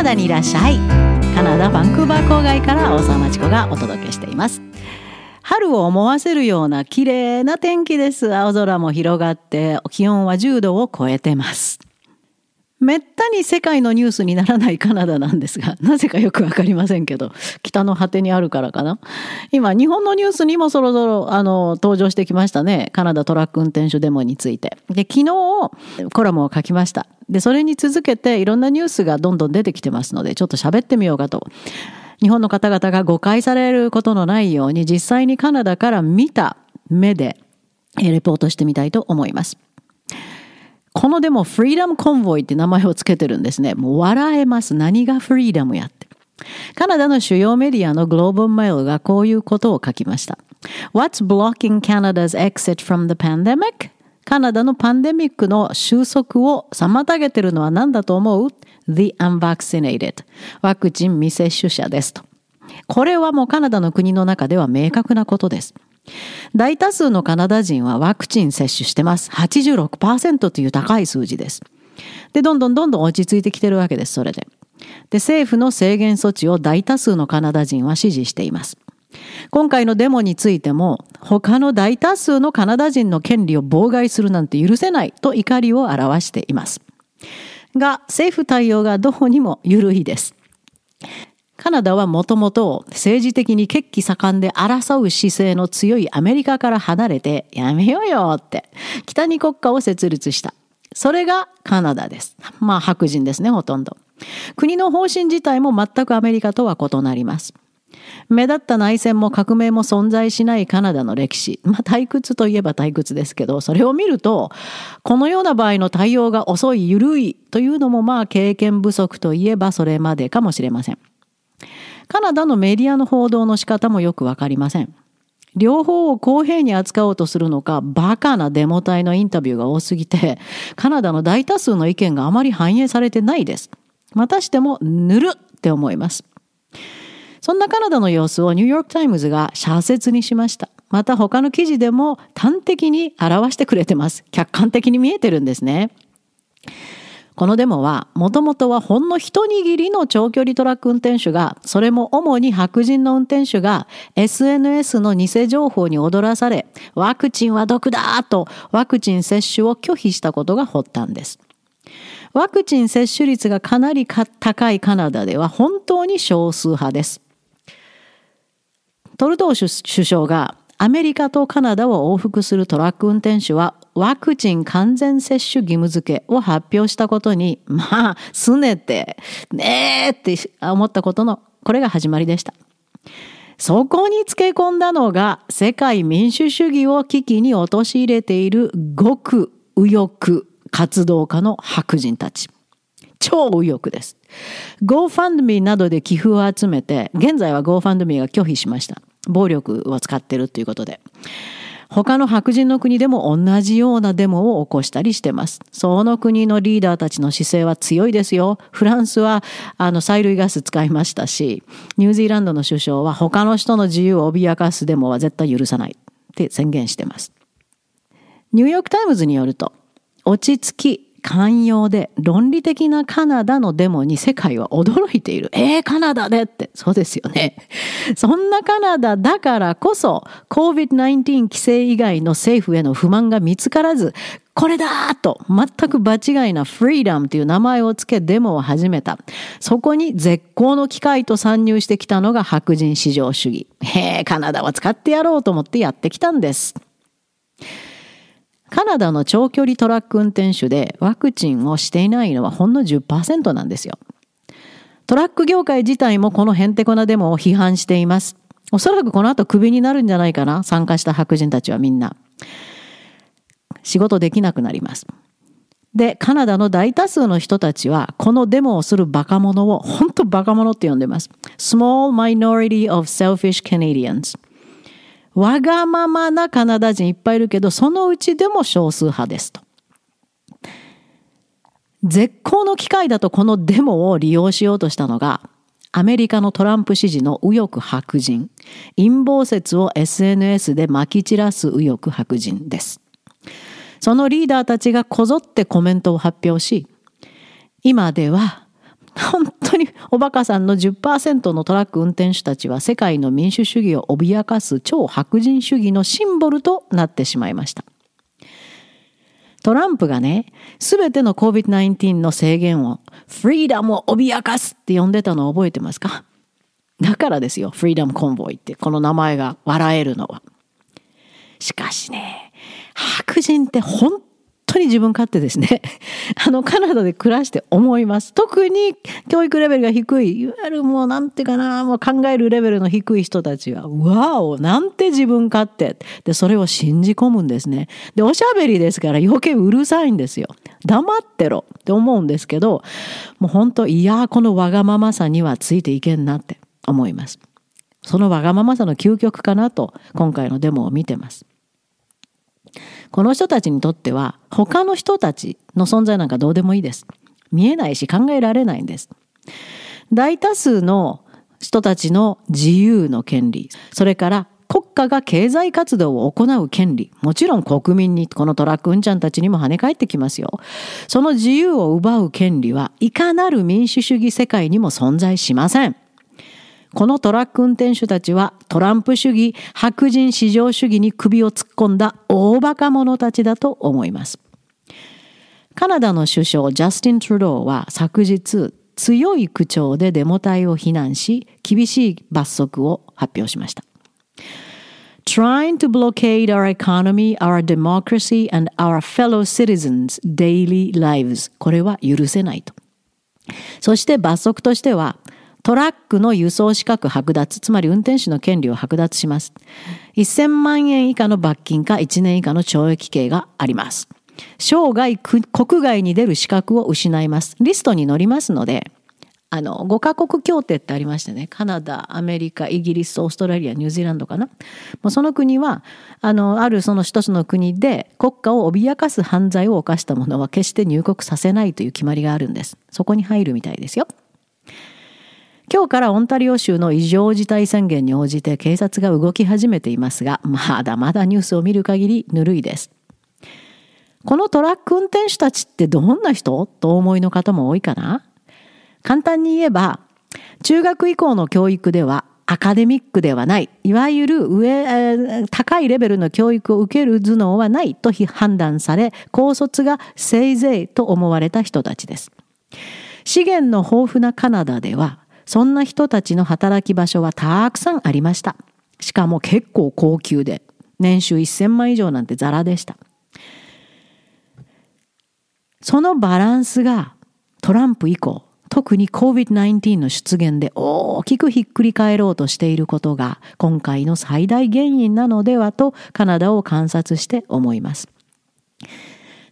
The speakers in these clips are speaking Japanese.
ナダにいらっしゃい。カナダバンクーバー郊外から大沢町子がお届けしています。春を思わせるような綺麗な天気です。青空も広がって気温は10度を超えてます。めったに世界のニュースにならないカナダなんですが、なぜかよくわかりませんけど、北の果てにあるからかな。今、日本のニュースにもそろそろ、あの、登場してきましたね。カナダトラック運転手デモについて。で、昨日、コラムを書きました。で、それに続けていろんなニュースがどんどん出てきてますので、ちょっと喋ってみようかと。日本の方々が誤解されることのないように、実際にカナダから見た目で、レポートしてみたいと思います。このでもフリーダムコンボイって名前をつけてるんですね。もう笑えます。何がフリーダムやって。カナダの主要メディアのグローブメールがこういうことを書きました。What's blocking Canada's exit from the pandemic? カナダのパンデミックの収束を妨げてるのは何だと思う ?The unvaccinated ワクチン未接種者ですと。これはもうカナダの国の中では明確なことです。大多数のカナダ人はワクチン接種してます。86%という高い数字です。で、どんどんどんどん落ち着いてきてるわけです、それで。で、政府の制限措置を大多数のカナダ人は支持しています。今回のデモについても、他の大多数のカナダ人の権利を妨害するなんて許せないと怒りを表しています。が、政府対応がどうにも緩いです。カナダはもともと政治的に血気盛んで争う姿勢の強いアメリカから離れてやめようよって北に国家を設立した。それがカナダです。まあ白人ですね、ほとんど。国の方針自体も全くアメリカとは異なります。目立った内戦も革命も存在しないカナダの歴史。まあ退屈といえば退屈ですけど、それを見ると、このような場合の対応が遅い、緩いというのもまあ経験不足といえばそれまでかもしれません。カナダのメディアの報道の仕方もよくわかりません。両方を公平に扱おうとするのか、バカなデモ隊のインタビューが多すぎて、カナダの大多数の意見があまり反映されてないです。またしても、ぬるって思います。そんなカナダの様子をニューヨークタイムズが社説にしました。また他の記事でも端的に表してくれてます。客観的に見えてるんですね。このデモは、もともとはほんの一握りの長距離トラック運転手が、それも主に白人の運転手が SNS の偽情報に踊らされ、ワクチンは毒だとワクチン接種を拒否したことが発端です。ワクチン接種率がかなり高いカナダでは本当に少数派です。トルドー首相がアメリカとカナダを往復するトラック運転手はワクチン完全接種義務付けを発表したことに、まあ、すねて、ねえって思ったことの、これが始まりでした。そこにつけ込んだのが世界民主主義を危機に陥れている極右翼活動家の白人たち。超右翼です。GoFundMe などで寄付を集めて、現在は GoFundMe が拒否しました。暴力を使ってるということで。他の白人の国でも同じようなデモを起こしたりしてます。その国のリーダーたちの姿勢は強いですよ。フランスはあの催涙ガス使いましたし、ニュージーランドの首相は他の人の自由を脅かすデモは絶対許さないって宣言してます。ニューヨークタイムズによると、落ち着き寛容で論理的なカナダのデモに世界は驚いている。えー、カナダでって。そうですよね。そんなカナダだからこそ COVID-19 規制以外の政府への不満が見つからず、これだと全く場違いな Freedom という名前を付けデモを始めた。そこに絶好の機会と参入してきたのが白人至上主義。へえ、カナダは使ってやろうと思ってやってきたんです。カナダの長距離トラック運転手でワクチンをしていないのはほんの10%なんですよ。トラック業界自体もこのヘンテコなデモを批判しています。おそらくこの後クビになるんじゃないかな参加した白人たちはみんな。仕事できなくなります。で、カナダの大多数の人たちは、このデモをするバカ者を、本当バカ者って呼んでます。small minority of selfish Canadians。わがままなカナダ人いっぱいいるけど、そのうちでも少数派ですと。絶好の機会だとこのデモを利用しようとしたのが、アメリカのトランプ支持の右翼白人、陰謀説を SNS で撒き散らす右翼白人です。そのリーダーたちがこぞってコメントを発表し、今では本当におバカさんの10%のトラック運転手たちは世界の民主主義を脅かす超白人主義のシンボルとなってしまいました。トランプがね、すべての COVID-19 の制限をフリーダムを脅かすって呼んでたのを覚えてますか？だからですよ、フリーダムコンボイってこの名前が笑えるのは。しかしね、白人って本当に自分勝手ですね。あの、カナダで暮らして思います。特に教育レベルが低い、いわゆるもうなんていうかな、もう考えるレベルの低い人たちは、わお、なんて自分勝手。で、それを信じ込むんですね。で、おしゃべりですから余計うるさいんですよ。黙ってろって思うんですけど、もう本当、いや、このわがままさにはついていけんなって思います。そのわがままさの究極かなと、今回のデモを見てます。この人たちにとっては他の人たちの存在なんかどうでもいいです。見えないし考えられないんです。大多数の人たちの自由の権利、それから国家が経済活動を行う権利、もちろん国民に、このトラックうんちゃんたちにも跳ね返ってきますよ。その自由を奪う権利はいかなる民主主義世界にも存在しません。このトラック運転手たちはトランプ主義、白人至上主義に首を突っ込んだ大バカ者たちだと思います。カナダの首相ジャスティン・トゥローは昨日強い口調でデモ隊を非難し厳しい罰則を発表しました。Trying to blockade our economy, our democracy and our fellow citizens' daily lives これは許せないと。そして罰則としてはトラックの輸送資格剥奪、つまり運転手の権利を剥奪します。1000万円以下の罰金か1年以下の懲役刑があります。生涯国外に出る資格を失います。リストに載りますので、あの、5カ国協定ってありましてね、カナダ、アメリカ、イギリス、オーストラリア、ニュージーランドかな。もうその国は、あの、あるその一つの国で国家を脅かす犯罪を犯した者は決して入国させないという決まりがあるんです。そこに入るみたいですよ。今日からオンタリオ州の異常事態宣言に応じて警察が動き始めていますが、まだまだニュースを見る限りぬるいです。このトラック運転手たちってどんな人？と思いの方も多いかな？簡単に言えば、中学以降の教育ではアカデミックではない、いわゆる上、高いレベルの教育を受ける頭脳はないと判断され、高卒がせいぜいと思われた人たちです。資源の豊富なカナダでは、そんな人たちの働き場所はたくさんありました。しかも結構高級で、年収1000万以上なんてザラでした。そのバランスがトランプ以降、特に COVID-19 の出現で大きくひっくり返ろうとしていることが今回の最大原因なのではとカナダを観察して思います。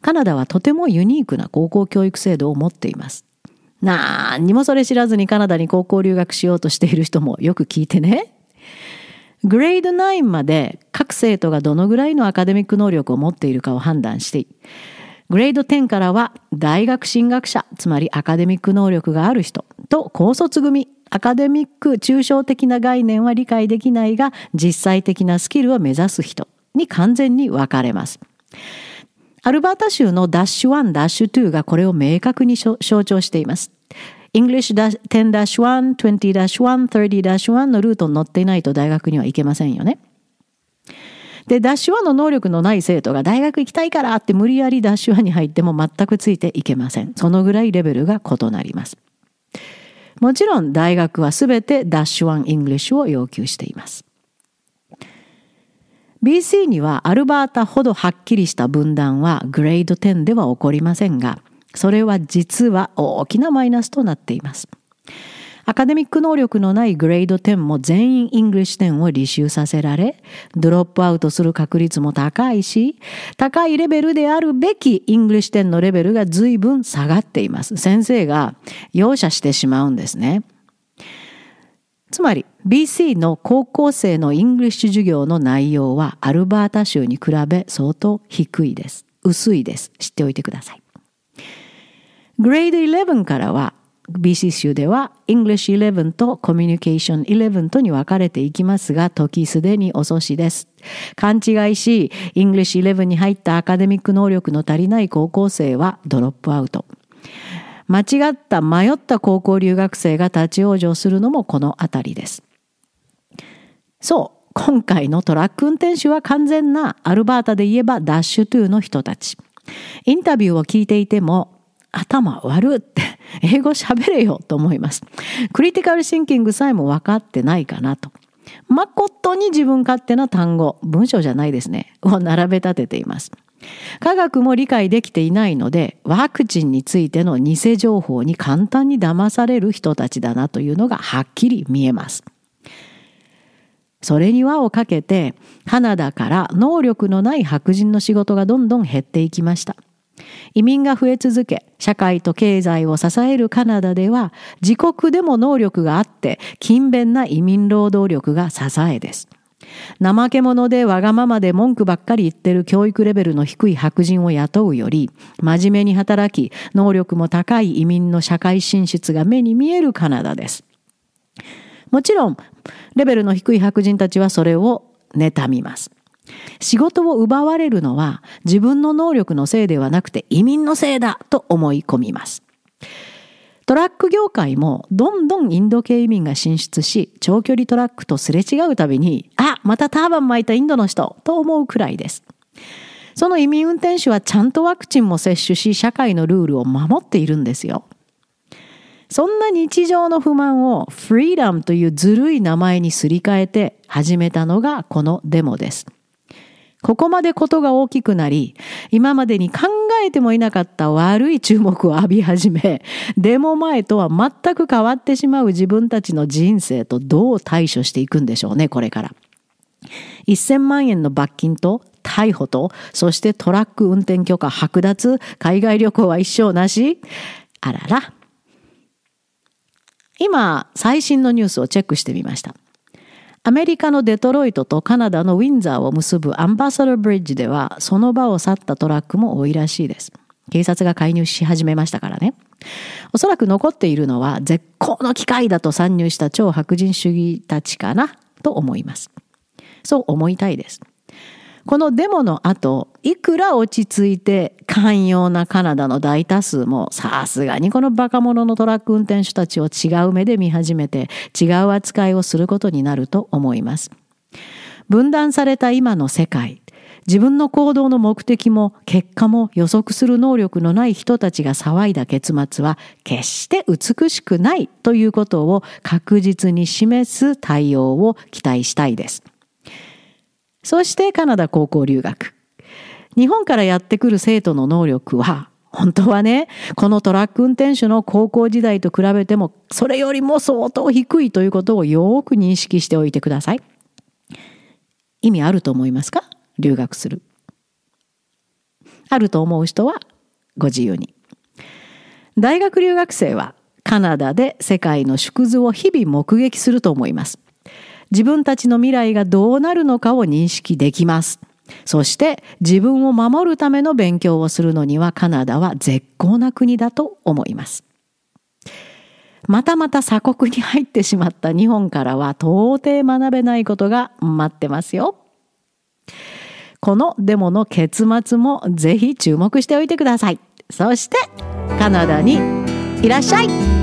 カナダはとてもユニークな高校教育制度を持っています。何にもそれ知らずにカナダに高校留学しようとしている人もよく聞いてね。グレード9まで各生徒がどのぐらいのアカデミック能力を持っているかを判断してグレード10からは大学進学者、つまりアカデミック能力がある人と高卒組、アカデミック抽象的な概念は理解できないが実際的なスキルを目指す人に完全に分かれます。アルバータ州のダッシュ1、ダッシュ2がこれを明確に象徴しています。English 10-1、20-1、30-1のルートに乗っていないと大学には行けませんよね。で、ダッシュ1の能力のない生徒が大学行きたいからって無理やりダッシュ1に入っても全くついていけません。そのぐらいレベルが異なります。もちろん大学はすべてダッシュ1 English を要求しています。BC にはアルバータほどはっきりした分断はグレード10では起こりませんが、それは実は大きなマイナスとなっています。アカデミック能力のないグレード10も全員 English 10を履修させられ、ドロップアウトする確率も高いし、高いレベルであるべき English 10のレベルが随分下がっています。先生が容赦してしまうんですね。つまり BC の高校生のイングリッシュ授業の内容はアルバータ州に比べ相当低いです。薄いです。知っておいてください。グレード11からは BC 州では English 11と Communication 11とに分かれていきますが、時すでに遅しです。勘違いし、English 11に入ったアカデミック能力の足りない高校生はドロップアウト。間違った迷った高校留学生が立ち往生するのもこの辺りです。そう、今回のトラック運転手は完全なアルバータで言えばダッシュトゥーの人たち。インタビューを聞いていても頭悪って英語喋れよと思います。クリティカルシンキングさえも分かってないかなと。誠に自分勝手な単語、文章じゃないですね、を並べ立てています。科学も理解できていないので、ワクチンについての偽情報に簡単に騙される人たちだなというのがはっきり見えます。それに輪をかけて、カナダから能力のない白人の仕事がどんどん減っていきました。移民が増え続け、社会と経済を支えるカナダでは、自国でも能力があって、勤勉な移民労働力が支えです。怠け者でわがままで文句ばっかり言ってる教育レベルの低い白人を雇うより、真面目に働き、能力も高い移民の社会進出が目に見えるカナダです。もちろん、レベルの低い白人たちはそれを妬みます。仕事を奪われるのは自分の能力のせいではなくて移民のせいだと思い込みます。トラック業界もどんどんインド系移民が進出し、長距離トラックとすれ違うたびに、あ、またターバン巻いたインドの人と思うくらいです。その移民運転手はちゃんとワクチンも接種し、社会のルールを守っているんですよ。そんな日常の不満をフリーダムというずるい名前にすり替えて始めたのがこのデモです。ここまでことが大きくなり、今までに考えてもいなかった悪い注目を浴び始め、デモ前とは全く変わってしまう自分たちの人生とどう対処していくんでしょうね、これから。1000万円の罰金と逮捕と、そしてトラック運転許可剥奪、海外旅行は一生なしあらら。今、最新のニュースをチェックしてみました。アメリカのデトロイトとカナダのウィンザーを結ぶアンバサダーブリッジではその場を去ったトラックも多いらしいです。警察が介入し始めましたからね。おそらく残っているのは絶好の機会だと参入した超白人主義たちかなと思います。そう思いたいです。このデモの後、いくら落ち着いて寛容なカナダの大多数もさすがにこのバカ者のトラック運転手たちを違う目で見始めて違う扱いをすることになると思います。分断された今の世界、自分の行動の目的も結果も予測する能力のない人たちが騒いだ結末は決して美しくないということを確実に示す対応を期待したいです。そしてカナダ高校留学。日本からやってくる生徒の能力は、本当はね、このトラック運転手の高校時代と比べても、それよりも相当低いということをよく認識しておいてください。意味あると思いますか？留学する。あると思う人はご自由に。大学留学生はカナダで世界の縮図を日々目撃すると思います。自分たちの未来がどうなるのかを認識できます。そして自分を守るための勉強をするのにはカナダは絶好な国だと思います。またまた鎖国に入ってしまった日本からは到底学べないことが待ってますよ。このデモの結末もぜひ注目しておいてください。そしてカナダにいらっしゃい